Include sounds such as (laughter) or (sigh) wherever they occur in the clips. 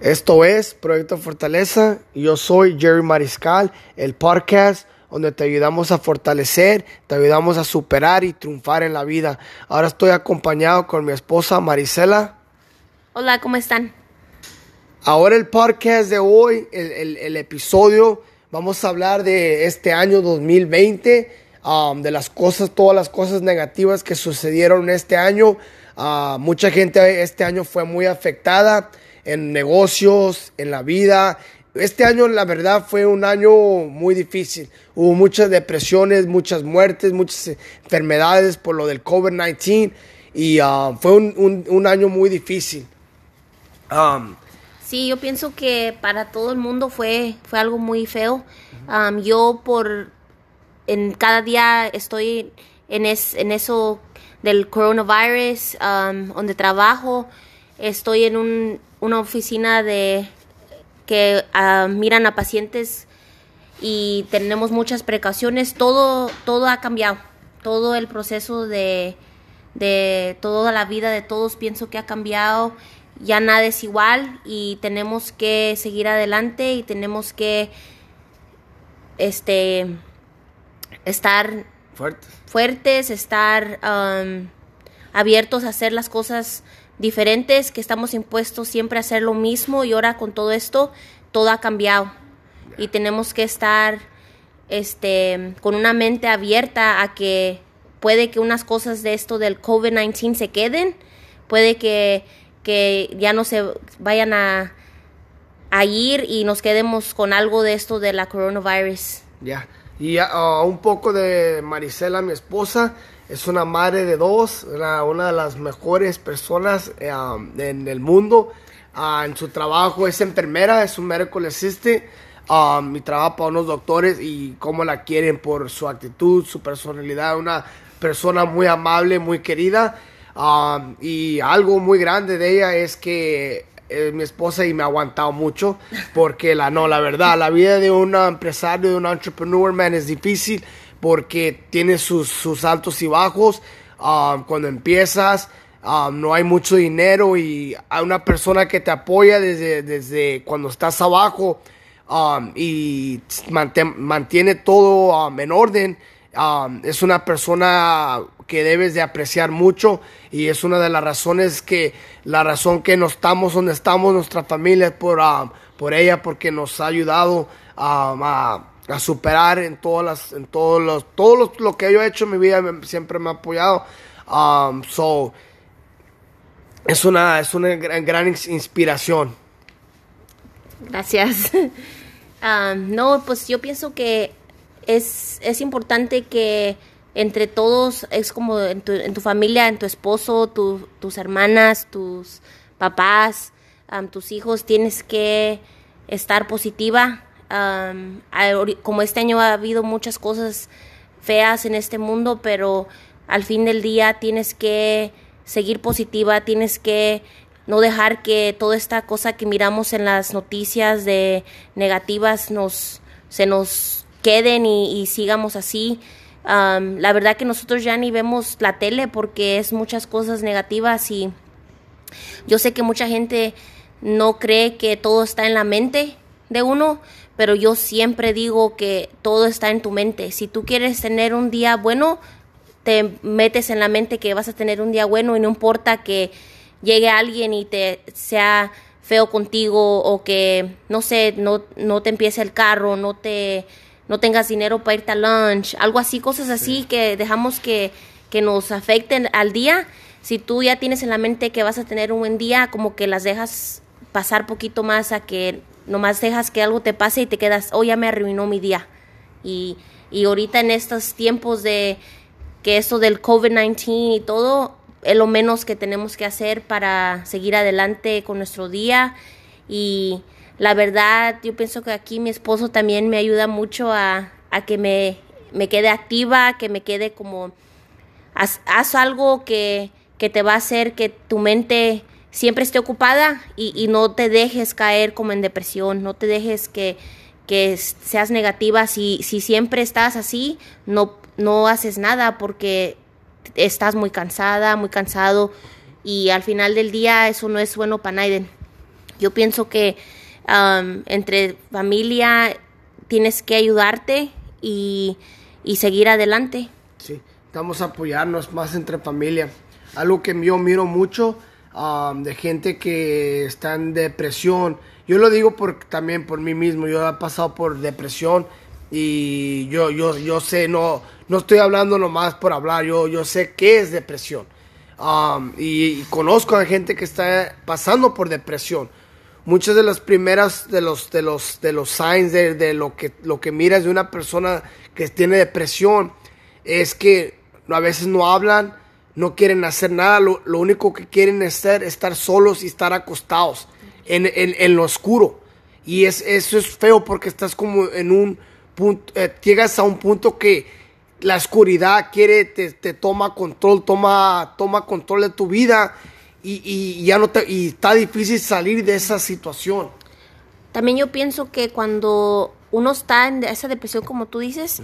Esto es Proyecto Fortaleza. Yo soy Jerry Mariscal, el podcast donde te ayudamos a fortalecer, te ayudamos a superar y triunfar en la vida. Ahora estoy acompañado con mi esposa Marisela. Hola, ¿cómo están? Ahora el podcast de hoy, el, el, episodio, vamos a hablar de este año 2020, um, de las cosas, todas las cosas negativas que sucedieron este año. Uh, mucha gente este año fue muy afectada en negocios, en la vida. Este año, la verdad, fue un año muy difícil. Hubo muchas depresiones, muchas muertes, muchas enfermedades por lo del COVID-19 y uh, fue un, un año muy difícil. Sí, yo pienso que para todo el mundo fue, fue algo muy feo. Yo por en cada día estoy en, es, en eso del coronavirus, donde trabajo. Estoy en un, una oficina de que miran a pacientes y tenemos muchas precauciones. Todo, todo ha cambiado. Todo el proceso de, de toda la vida de todos pienso que ha cambiado ya nada es igual y tenemos que seguir adelante y tenemos que este estar fuertes, fuertes estar um, abiertos a hacer las cosas diferentes, que estamos impuestos siempre a hacer lo mismo y ahora con todo esto todo ha cambiado. Y tenemos que estar este con una mente abierta a que puede que unas cosas de esto del COVID-19 se queden, puede que que ya no se vayan a, a ir y nos quedemos con algo de esto de la coronavirus. Ya, y un poco de Marisela, mi esposa, es una madre de dos, una, de las mejores personas um, en el mundo. Uh, en su trabajo es enfermera, es un medical assistant. Um, y trabaja para unos doctores y cómo la quieren por su actitud, su personalidad, una persona muy amable, muy querida. Um, y algo muy grande de ella es que es mi esposa y me ha aguantado mucho porque la no, la verdad, la vida de un empresario, de un entrepreneur, man, es difícil porque tiene sus, sus altos y bajos. Um, cuando empiezas, um, no hay mucho dinero y hay una persona que te apoya desde, desde cuando estás abajo y mantiene todo en orden. es una persona que debes de apreciar mucho y es una de las razones que la razón que no estamos donde estamos nuestra familia es por ah, por ella porque nos ha ayudado a, a, superar en todas las en todos los todo lo, que yo he hecho en mi vida siempre me ha apoyado. Um, so es una es una gran, inspiración. Gracias. Um, (laughs) no pues yo pienso que es es importante que entre todos, es como en tu, en tu familia, en tu esposo, tus hermanas, tus papás, tus hijos, tienes que estar positiva. como este año ha habido muchas cosas feas en este mundo, pero al fin del día tienes que seguir positiva, tienes que no dejar que toda esta cosa que miramos en las noticias de negativas nos se nos queden y sigamos así la verdad que nosotros ya ni vemos la tele porque es muchas cosas negativas y yo sé que mucha gente no cree que todo está en la mente de uno, pero yo siempre digo que todo está en tu mente. Si tú quieres tener un día bueno, te metes en la mente que vas a tener un día bueno y no importa que llegue alguien y te sea feo contigo o que no sé, no, no te empiece el carro, no te no tengas dinero para irte a lunch, algo así, cosas así que dejamos que, que nos afecten al día. Si tú ya tienes en la mente que vas a tener un buen día, como que las dejas pasar poquito más a que nomás dejas que algo te pase y te quedas, oh, ya me arruinó mi día. Y, y ahorita en estos tiempos de que esto del COVID-19 y todo, es lo menos que tenemos que hacer para seguir adelante con nuestro día y la verdad, yo pienso que aquí mi esposo también me ayuda mucho a, que me, me, quede activa, que me quede como, haz, algo que, que, te va a hacer que tu mente siempre esté ocupada y, y, no te dejes caer como en depresión, no te dejes que, que seas negativa. Si, si siempre estás así, no, no haces nada porque estás muy cansada, muy cansado y al final del día eso no es bueno para nadie. Yo pienso que um, entre familia tienes que ayudarte y, y seguir adelante. Sí, estamos a apoyarnos más entre familia. Algo que yo miro mucho um, de gente que está en depresión. Yo lo digo por, también por mí mismo. Yo he pasado por depresión y yo, yo, yo sé, no, no estoy hablando nomás por hablar. Yo, yo sé qué es depresión. Um, y, y conozco a gente que está pasando por depresión muchas de las primeras de los de los de los signs de, de, lo que lo que miras de una persona que tiene depresión es que a veces no hablan no quieren hacer nada. Lo, lo único que quieren es ser, estar solos y estar acostados en, en, en lo oscuro. Y es eso es feo porque estás como en un punto eh, llegas a un punto que la oscuridad quiere te, te toma control toma toma control de tu vida y, y, ya no te, y está difícil salir de esa situación. También yo pienso que cuando uno está en esa depresión, como tú dices,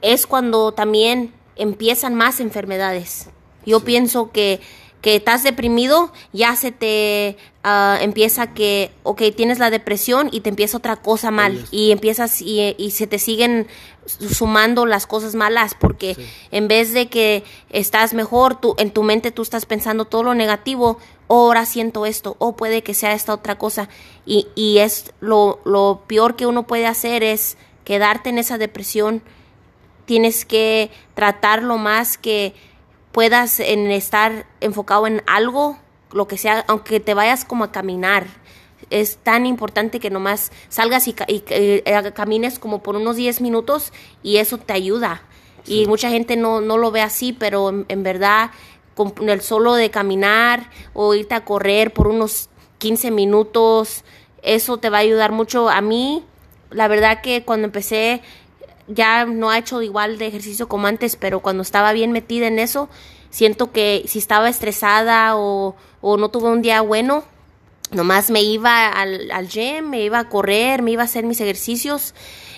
es cuando también empiezan más enfermedades. Yo Sí. pienso que, que estás deprimido, ya se te ah, empieza que, ok, tienes la depresión y te empieza otra cosa mal. Y empiezas y, y se te siguen sumando las cosas malas porque Sí. en vez de que estás mejor, tú, en tu mente tú estás pensando todo lo negativo, "Oh, ahora siento esto, o puede que sea esta otra cosa. Y, y es lo, lo peor que uno puede hacer es quedarte en esa depresión. Tienes que tratar lo más que puedas en estar enfocado en algo, lo que sea, aunque te vayas como a caminar. Es tan importante que nomás salgas y, y, eh, camines como por unos 10 minutos y eso te ayuda. Y mucha gente no, no lo ve así, pero en, en verdad con el solo de caminar o irte a correr por unos 15 minutos, eso te va a ayudar mucho. A mí, la verdad que cuando empecé ya no ha hecho igual de ejercicio como antes, pero cuando estaba bien metida en eso, siento que si estaba estresada o, o no tuve un día bueno, nomás me iba al, al gym, me iba a correr, me iba a hacer mis ejercicios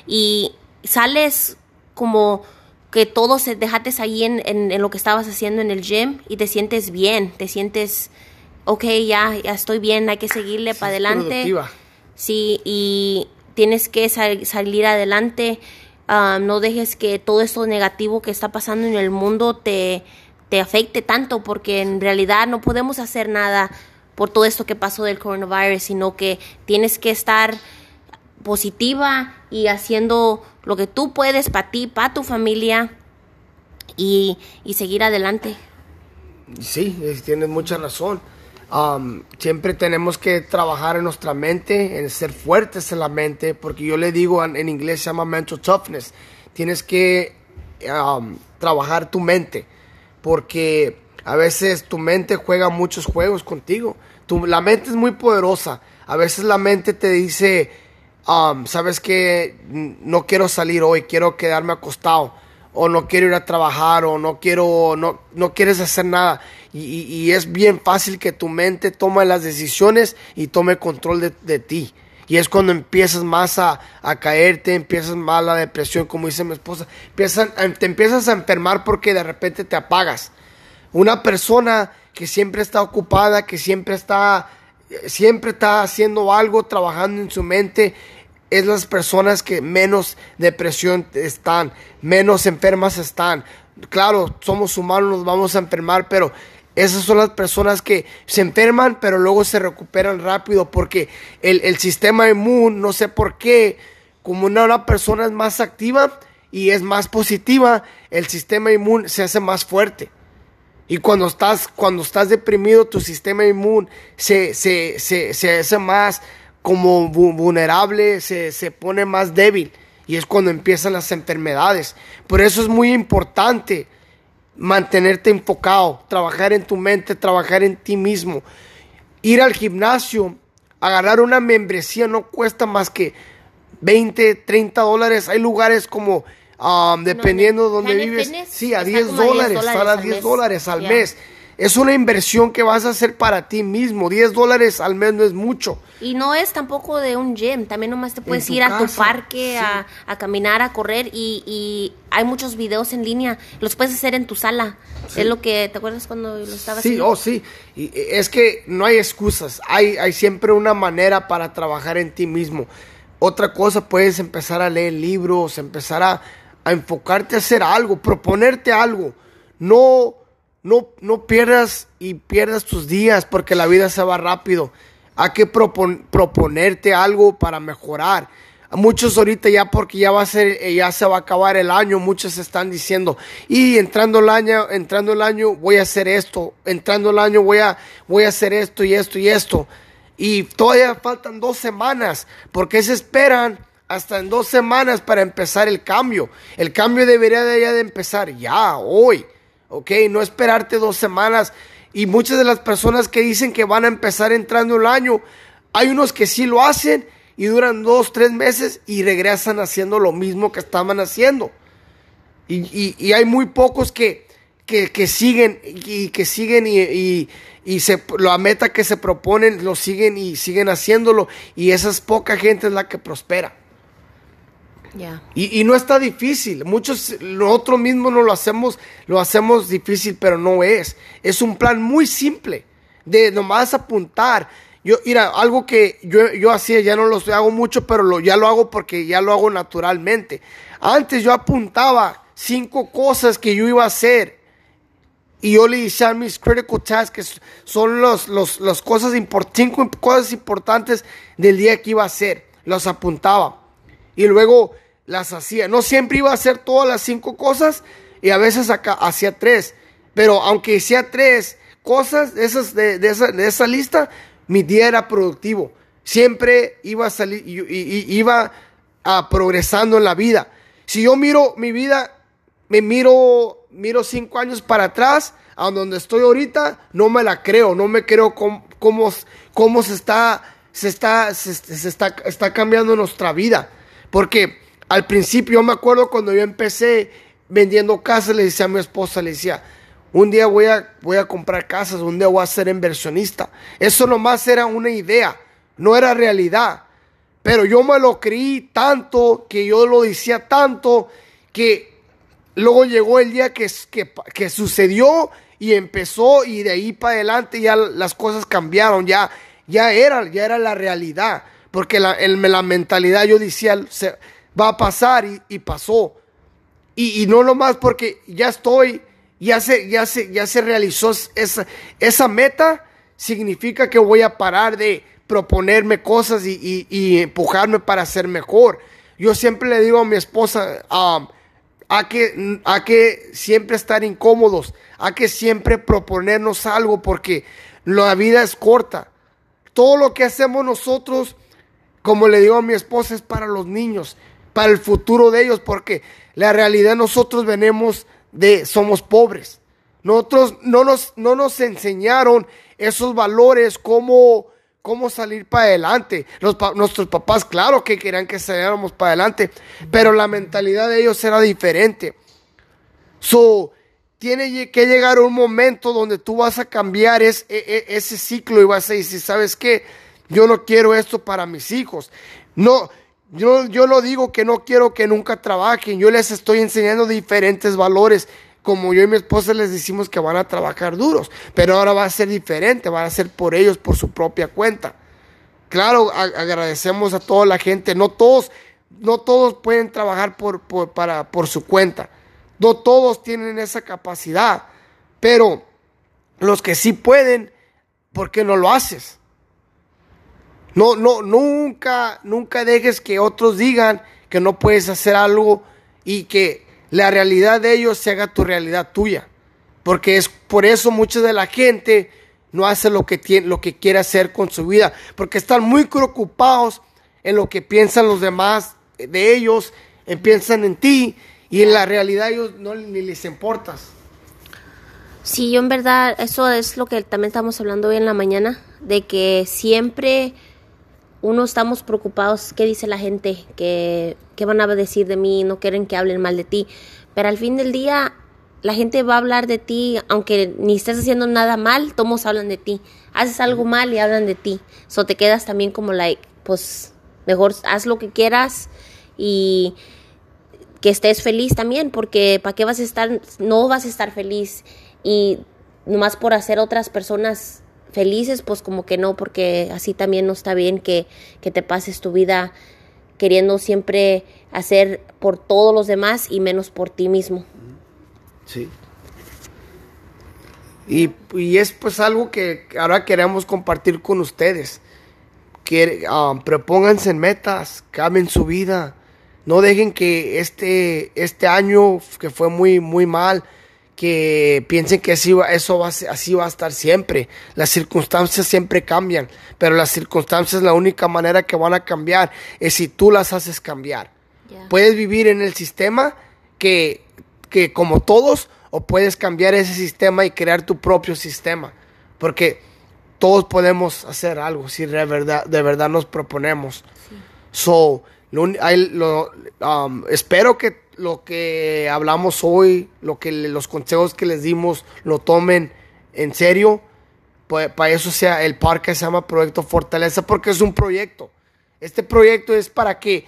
y sales como que todo se dejates ahí en, en, en lo que estabas haciendo en el gym y te sientes bien, te sientes, ok, ya, ya estoy bien, hay que seguirle para adelante. productiva. Sí, y tienes que sal- salir adelante. Ah, no dejes que todo esto negativo que está pasando en el mundo te, te afecte tanto, porque en realidad no podemos hacer nada por todo esto que pasó del coronavirus, sino que tienes que estar positiva y haciendo lo que tú puedes para ti, para tu familia y, y seguir adelante. Sí, es- tienes mucha razón. Um, siempre tenemos que trabajar en nuestra mente, en ser fuertes en la mente, porque yo le digo en, en inglés se llama mental toughness. Tienes que um, trabajar tu mente, porque a veces tu mente juega muchos juegos contigo. Tu, la mente es muy poderosa. A veces la mente te dice, um, sabes que no quiero salir hoy, quiero quedarme acostado o no quiero ir a trabajar o no quiero no, no quieres hacer nada. Y, es bien fácil que tu mente tome las decisiones y tome control de, de ti. Y es cuando empiezas más a, a caerte, empiezas más la depresión, como dice mi esposa, empiezan, te empiezas a enfermar porque de repente te apagas. Una persona que siempre está ocupada, que siempre está, siempre está haciendo algo, trabajando en su mente, es las personas que menos depresión están, menos enfermas están. Claro, somos humanos, nos vamos a enfermar, pero esas son las personas que se enferman, pero luego se recuperan rápido porque el, el sistema inmune, no sé por qué, como una, persona es más activa y es más positiva, el sistema inmune se hace más fuerte. Y cuando estás, cuando estás deprimido, tu sistema inmune se, se, se, se hace más como vu- vulnerable, se, se pone más débil. Y es cuando empiezan las enfermedades. Por eso es muy importante mantenerte enfocado, trabajar en tu mente, trabajar en ti mismo. Ir al gimnasio, agarrar una membresía no cuesta más que 20, 30 dólares. Hay lugares como, um, dependiendo de dónde Planet vives, sí, a está 10 como a 10 dólares, dólares al 10 mes. dólares al Ya. mes. Es una inversión que vas a hacer para ti mismo. 10 dólares al mes no es mucho. Y no es tampoco de un gym, también nomás te puedes ir a tu parque sí. a, a caminar, a correr y, y hay muchos videos en línea, los puedes hacer en tu sala. Sí. Es lo que, ¿te acuerdas cuando lo estaba Sí, haciendo? oh sí. Y y es que no hay excusas. Hay, hay siempre una manera para trabajar en ti mismo. Otra cosa, puedes empezar a leer libros, empezar a, a enfocarte a hacer algo, proponerte algo. No, no, no pierdas y pierdas tus días porque la vida se va rápido. Hay que propon- proponerte algo para mejorar. Muchos ahorita ya porque ya va a ser, eh, ya se va a acabar el año, muchos están diciendo, y entrando el año, entrando el año voy a hacer esto, entrando el año voy a, voy a hacer esto y esto y esto. Y todavía faltan dos semanas, porque se esperan hasta en dos semanas para empezar el cambio. El cambio debería de, ya de empezar ya, hoy, ¿ok? No esperarte dos semanas. Y muchas de las personas que dicen que van a empezar entrando el año, hay unos que sí lo hacen y duran dos, tres meses y regresan haciendo lo mismo que estaban haciendo. Y, y- hay muy pocos que, que, que siguen y que siguen y, y- y se, la meta que se proponen lo siguen y siguen haciéndolo. Y esa es poca gente es la que prospera. Ya. Y, y no está difícil. Muchos nosotros mismos no lo hacemos, lo hacemos difícil, pero no es. Es un plan muy simple de nomás apuntar. Yo, mira, algo que yo, yo hacía, ya no lo hago mucho, pero lo, ya lo hago porque ya lo hago naturalmente. Antes yo apuntaba cinco cosas que yo iba a hacer y yo le decía mis critical tasks, que son los, los, las cosas cinco cosas importantes del día que iba a hacer. Los apuntaba y luego las hacía. No siempre iba a hacer todas las cinco cosas y a veces hacía tres. Pero aunque hacía tres cosas esas, de, esa, de esa lista, mi día era productivo. Siempre iba a salir y, iba a progresando en la vida. Si yo miro mi vida, me miro, miro cinco años para atrás, a donde estoy ahorita, no me la creo, no me creo cómo, cómo, cómo se está, se está, se está, está cambiando nuestra vida. Porque al principio yo me acuerdo cuando yo empecé vendiendo casas, le decía a mi esposa, le decía, un día voy a, voy a comprar casas, un día voy a ser inversionista. Eso nomás era una idea, no era realidad. Pero yo me lo creí tanto, que yo lo decía tanto, que luego llegó el día que, que, sucedió y empezó y de ahí para adelante ya las cosas cambiaron, ya, ya, era, ya era la realidad. Porque la, el- la mentalidad yo decía, va a pasar y, pasó. Y, no nomás porque ya estoy, ya se, ya se, ya se realizó esa, esa meta, significa que voy a parar de proponerme cosas y, empujarme para ser mejor. Yo siempre le digo a mi esposa, um, hay que, hay que siempre estar incómodos, hay que siempre proponernos algo porque la vida es corta. Todo lo que hacemos nosotros, como le digo a mi esposa, es para los niños, para el futuro de ellos, porque la realidad nosotros venimos de, somos pobres. Nosotros no nos, no nos enseñaron esos valores, cómo, cómo salir para adelante. Los nuestros papás, claro que querían que saliéramos para adelante, pero la mentalidad de ellos era diferente. So, tiene que llegar un momento donde tú vas a cambiar e- e- ese ciclo y vas a decir, ¿sabes qué? Yo no quiero esto para mis hijos. No, yo, yo no digo que no quiero que nunca trabajen. Yo les estoy enseñando diferentes valores. Como yo y mi esposa les decimos que van a trabajar duros. Pero ahora va a ser diferente. Van a ser por ellos, por su propia cuenta. Claro, agradecemos a toda la gente. No todos, no todos pueden trabajar por, por, para, por su cuenta. No todos tienen esa capacidad. Pero los que sí pueden, ¿por qué no lo haces? No, no, nunca, nunca dejes que otros digan que no puedes hacer algo y que la realidad de ellos se haga tu realidad tuya. Porque es por eso mucha de la gente no hace lo que tiene, lo que quiere hacer con su vida, porque están muy preocupados en lo que piensan los demás de ellos, eh, piensan en ti y en la realidad ellos no ni les importas. Sí, yo en verdad, eso es lo que también estamos hablando hoy en la mañana, de que siempre uno estamos preocupados, qué dice la gente, qué, qué van a decir de mí, no quieren que hablen mal de ti, pero al fin del día la gente va a hablar de ti, aunque ni estés haciendo nada mal, todos hablan de ti. Haces algo mal y hablan de ti. So te quedas también como like, pues mejor haz lo que quieras y que estés feliz también, porque ¿para qué vas a estar? No vas a estar feliz y nomás por hacer otras personas felices, pues como que no, porque así también no está bien que, que te pases tu vida queriendo siempre hacer por todos los demás y menos por ti mismo. Sí. Y, y es pues algo que ahora queremos compartir con ustedes. Que um, propónganse en metas, cambien su vida. No dejen que este, este año que fue muy, muy mal, que piensen que así va, eso va, así va a estar siempre. Las circunstancias siempre cambian, pero las circunstancias la única manera que van a cambiar es si tú las haces cambiar. Puedes vivir en el sistema que, que como todos, o puedes cambiar ese sistema y crear tu propio sistema, porque todos podemos hacer algo si de verdad, de verdad nos proponemos. So, lo, um, espero que lo que hablamos hoy, lo que los consejos que les dimos, lo tomen en serio. Para eso sea el parque se llama Proyecto Fortaleza porque es un proyecto. Este proyecto es para que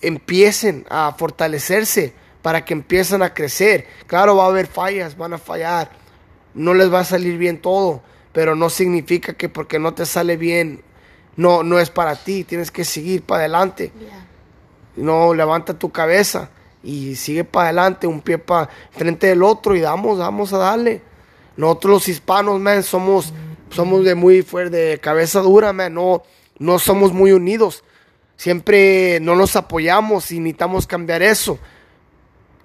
empiecen a fortalecerse, para que empiecen a crecer. Claro, va a haber fallas, van a fallar, no les va a salir bien todo, pero no significa que porque no te sale bien, no, no es para ti, tienes que seguir para adelante. No, levanta tu cabeza y sigue para adelante, un pie para frente del otro y damos, vamos a darle. Nosotros los hispanos, man, somos, somos de muy fuerte, de cabeza dura, man, no, no somos muy unidos. Siempre no nos apoyamos y necesitamos cambiar eso.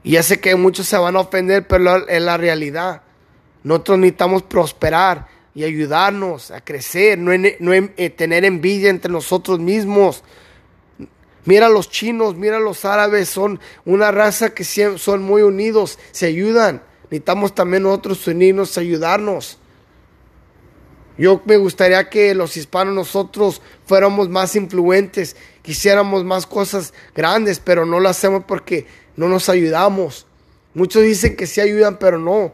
Y ya sé que muchos se van a ofender, pero es la realidad. Nosotros necesitamos prosperar y ayudarnos a crecer, no, no eh, tener envidia entre nosotros mismos. Mira los chinos, mira los árabes, son una raza que son muy unidos, se ayudan. Necesitamos también nosotros unirnos, ayudarnos. Yo me gustaría que los hispanos nosotros fuéramos más influentes, quisiéramos más cosas grandes, pero no lo hacemos porque no nos ayudamos. Muchos dicen que sí ayudan, pero no.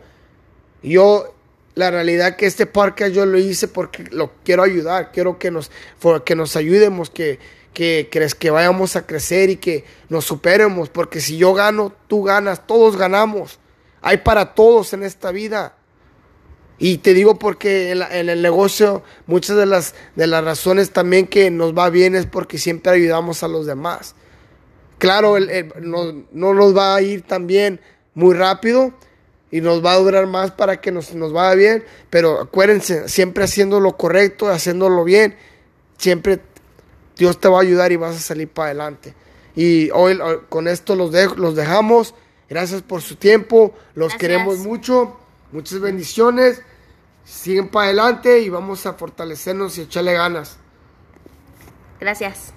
Yo, la realidad que este parque yo lo hice porque lo quiero ayudar, quiero que nos, que nos ayudemos, que, que, que vayamos a crecer y que nos superemos, porque si yo gano, tú ganas, todos ganamos. Hay para todos en esta vida. Y te digo porque en, el negocio muchas de las, de las razones también que nos va bien es porque siempre ayudamos a los demás. Claro, no, nos va a ir tan bien muy rápido y nos va a durar más para que nos, nos vaya bien, pero acuérdense, siempre haciendo lo correcto, haciéndolo bien, siempre Dios te va a ayudar y vas a salir para adelante. Y hoy con esto los, los dejamos. Gracias por su tiempo. Los queremos mucho. Muchas bendiciones. Siguen para adelante y vamos a fortalecernos y echarle ganas. Gracias.